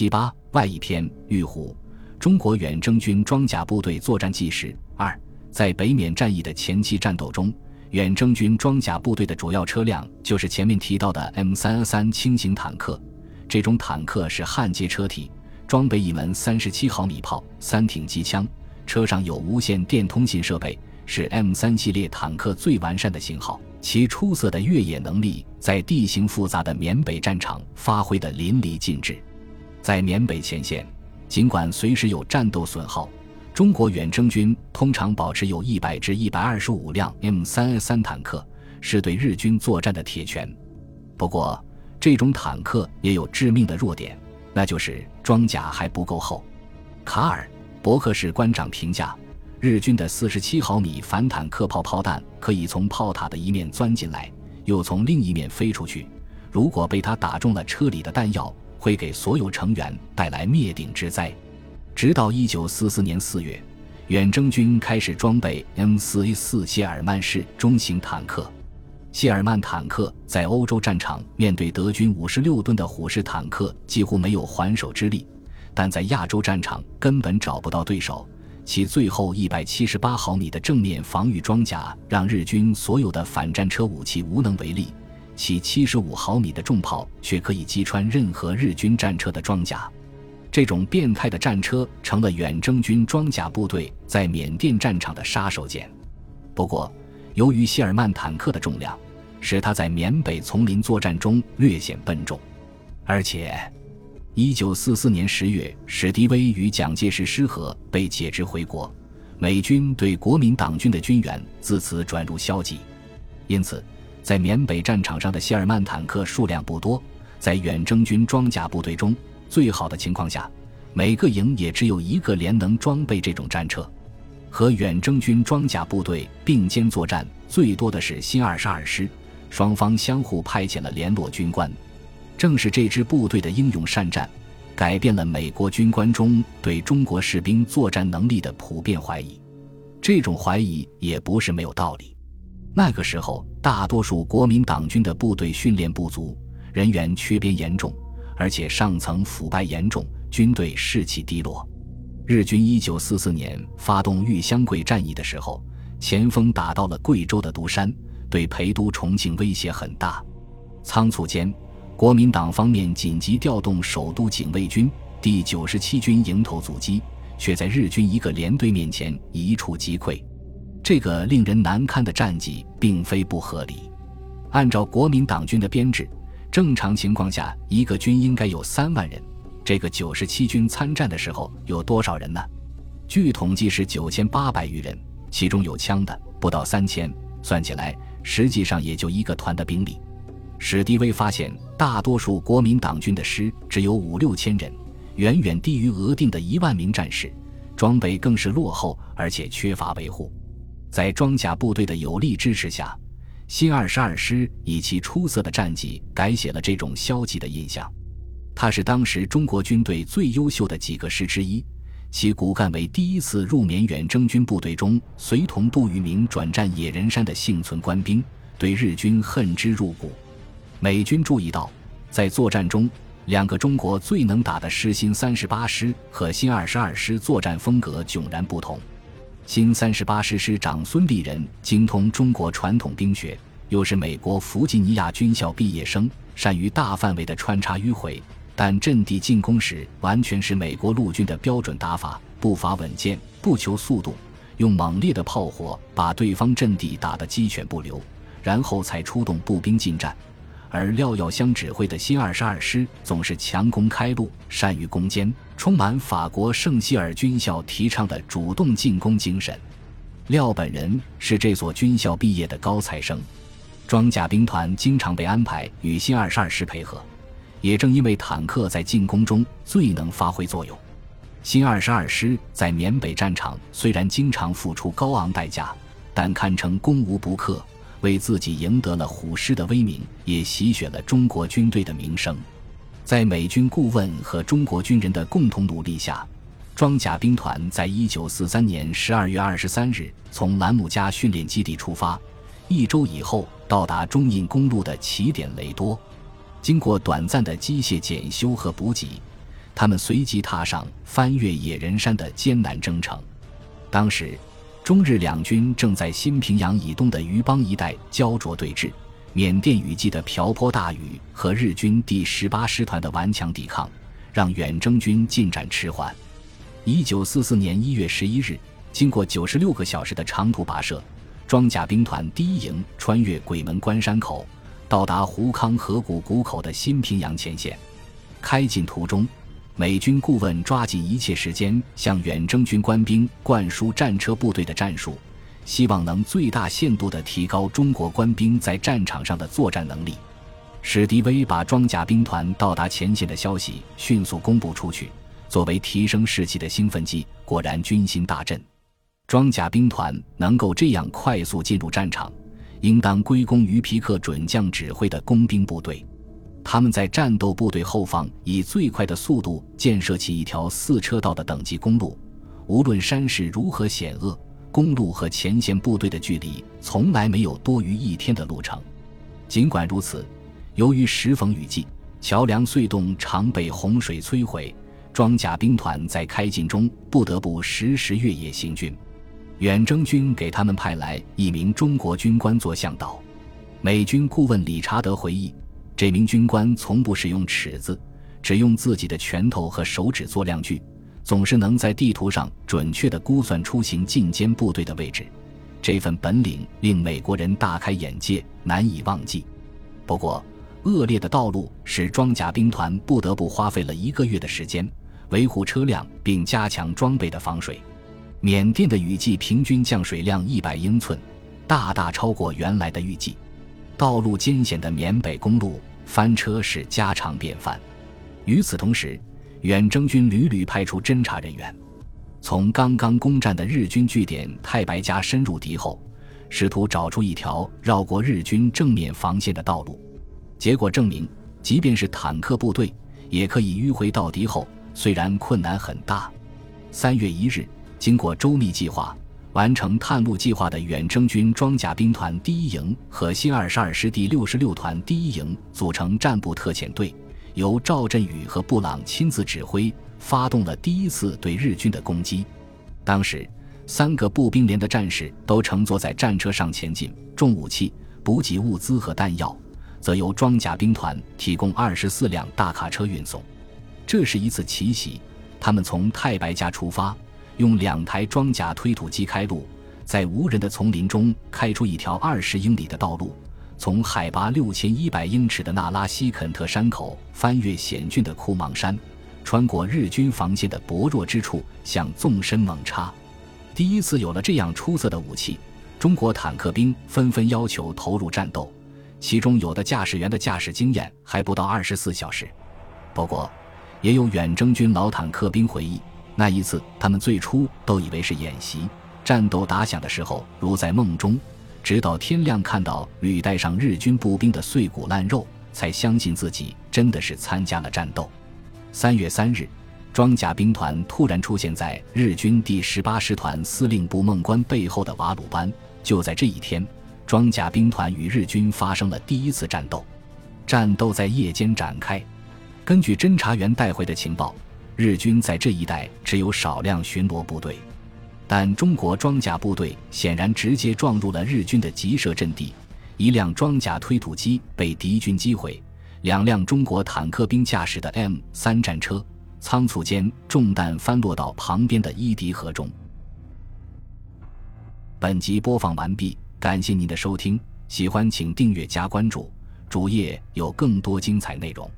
七八外一篇玉虎，中国远征军装甲部队作战纪实二，在北缅战役的前期战斗中，远征军装甲部队的主要车辆就是前面提到的 M 三三轻型坦克。这种坦克是焊接车体，装备一门三十七毫米炮、三挺机枪，车上有无线电通信设备，是 M 三系列坦克最完善的型号。其出色的越野能力在地形复杂的缅北战场发挥得淋漓尽致。在缅北前线，尽管随时有战斗损耗，中国远征军通常保持有一百至一百二十五辆 M 三三坦克，是对日军作战的铁拳。不过，这种坦克也有致命的弱点，那就是装甲还不够厚。卡尔·伯克士官长评价，日军的四十七毫米反坦克炮炮弹可以从炮塔的一面钻进来，又从另一面飞出去。如果被他打中了车里的弹药，会给所有成员带来灭顶之灾。直到一九四四年四月，远征军开始装备 M 四 A 四谢尔曼式中型坦克。谢尔曼坦克在欧洲战场面对德军五十六吨的虎式坦克几乎没有还手之力，但在亚洲战场根本找不到对手。其最后一百七十八毫米的正面防御装甲让日军所有的反战车武器无能为力，其七十五毫米的重炮却可以击穿任何日军战车的装甲。这种变态的战车成了远征军装甲部队在缅甸战场的杀手锏。不过，由于谢尔曼坦克的重量，使他在缅北丛林作战中略显笨重，而且，一九四四年十月，史迪威与蒋介石失和，被解职回国，美军对国民党军的军援自此转入消极，因此，在缅北战场上的谢尔曼坦克数量不多，在远征军装甲部队中，最好的情况下，每个营也只有一个连能装备这种战车。和远征军装甲部队并肩作战最多的是新二十二师，双方相互派遣了联络军官。正是这支部队的英勇善战，改变了美国军官中对中国士兵作战能力的普遍怀疑。这种怀疑也不是没有道理。那个时候，大多数国民党军的部队训练不足，人员缺编严重，而且上层腐败严重，军队士气低落。日军一九四四年发动豫湘桂战役的时候，前锋打到了贵州的独山，对陪都重庆威胁很大。仓促间，国民党方面紧急调动首都警卫军第九十七军迎头阻击，却在日军一个连队面前一触即溃。这个令人难堪的战绩并非不合理。按照国民党军的编制，正常情况下一个军应该有三万人。这个九十七军参战的时候有多少人呢？据统计是九千八百余人，其中有枪的不到三千，算起来实际上也就一个团的兵力。史迪威发现，大多数国民党军的师只有五六千人，远远低于额定的一万名战士，装备更是落后，而且缺乏维护。在装甲部队的有力支持下，新二十二师以其出色的战绩改写了这种消极的印象。他是当时中国军队最优秀的几个师之一，其骨干为第一次入缅远征军部队中随同杜聿明转战野人山的幸存官兵，对日军恨之入骨。美军注意到，在作战中，两个中国最能打的师新三十八师和新二十二师作战风格迥然不同。新三十八师师长孙立人精通中国传统兵学，又是美国弗吉尼亚军校毕业生，善于大范围的穿插迂回。但阵地进攻时，完全是美国陆军的标准打法，步伐稳健，不求速度，用猛烈的炮火把对方阵地打得鸡犬不留，然后才出动步兵进战。而廖耀湘指挥的新二十二师总是强攻开路，善于攻坚，充满法国圣希尔军校提倡的主动进攻精神。廖本人是这所军校毕业的高材生，装甲兵团经常被安排与新二十二师配合。也正因为坦克在进攻中最能发挥作用，新二十二师在缅北战场虽然经常付出高昂代价，但堪称攻无不克，为自己赢得了虎师的威名，也洗雪了中国军队的名声。在美军顾问和中国军人的共同努力下，装甲兵团在一九四三年十二月二十三日从兰姆加训练基地出发，一周以后到达中印公路的起点雷多。经过短暂的机械检修和补给，他们随即踏上翻越野人山的艰难征程。当时，中日两军正在新平阳以东的渔邦一带焦灼对峙。缅甸雨季的瓢泼大雨和日军第十八师团的顽强抵抗，让远征军进展迟缓。一九四四年一月十一日，经过九十六个小时的长途跋涉，装甲兵团第一营穿越鬼门关山口，到达胡康河谷谷口的新平阳前线。开进途中，美军顾问抓紧一切时间向远征军官兵灌输战车部队的战术。希望能最大限度地提高中国官兵在战场上的作战能力。史迪威把装甲兵团到达前线的消息迅速公布出去，作为提升士气的兴奋剂。果然军心大振。装甲兵团能够这样快速进入战场，应当归功于皮克准将指挥的工兵部队。他们在战斗部队后方以最快的速度建设起一条四车道的等级公路，无论山势如何险恶。公路和前线部队的距离从来没有多于一天的路程。尽管如此，由于时逢雨季，桥梁隧洞常被洪水摧毁，装甲兵团在开进中不得不时时越野行军。远征军给他们派来一名中国军官做向导。美军顾问理查德回忆，这名军官从不使用尺子，只用自己的拳头和手指做量具。总是能在地图上准确地估算出行进歼部队的位置，这份本领令美国人大开眼界，难以忘记。不过，恶劣的道路使装甲兵团不得不花费了一个月的时间维护车辆，并加强装备的防水。缅甸的雨季平均降水量一百英寸，大大超过原来的预计。道路艰险的缅北公路翻车是家常便饭。与此同时，远征军屡屡派出侦察人员，从刚刚攻占的日军据点太白家深入敌后，试图找出一条绕过日军正面防线的道路。结果证明，即便是坦克部队也可以迂回到敌后，虽然困难很大。三月一日，经过周密计划，完成探路计划的远征军装甲兵团第一营和新二十二师第六十六团第一营组成战部特遣队。由赵振宇和布朗亲自指挥，发动了第一次对日军的攻击。当时，三个步兵连的战士都乘坐在战车上前进，重武器、补给物资和弹药则由装甲兵团提供二十四辆大卡车运送。这是一次奇袭，他们从太白家出发，用两台装甲推土机开路，在无人的丛林中开出一条二十英里的道路。从海拔六千一百英尺的纳拉西肯特山口翻越险峻的库芒山，穿过日军防线的薄弱之处，向纵深猛插。第一次有了这样出色的武器，中国坦克兵纷纷要求投入战斗，其中有的驾驶员的驾驶经验还不到二十四小时。不过，也有远征军老坦克兵回忆，那一次他们最初都以为是演习，战斗打响的时候如在梦中。直到天亮，看到履带上日军步兵的碎骨烂肉，才相信自己真的是参加了战斗。三月三日，装甲兵团突然出现在日军第十八师团司令部孟关背后的瓦鲁班。就在这一天，装甲兵团与日军发生了第一次战斗。战斗在夜间展开。根据侦查员带回的情报，日军在这一带只有少量巡逻部队。但中国装甲部队显然直接撞入了日军的集射阵地，一辆装甲推土机被敌军击毁，两辆中国坦克兵驾驶的 M 三战车仓促间中弹翻落到旁边的伊犁河中。本集播放完毕，感谢您的收听，喜欢请订阅加关注，主页有更多精彩内容。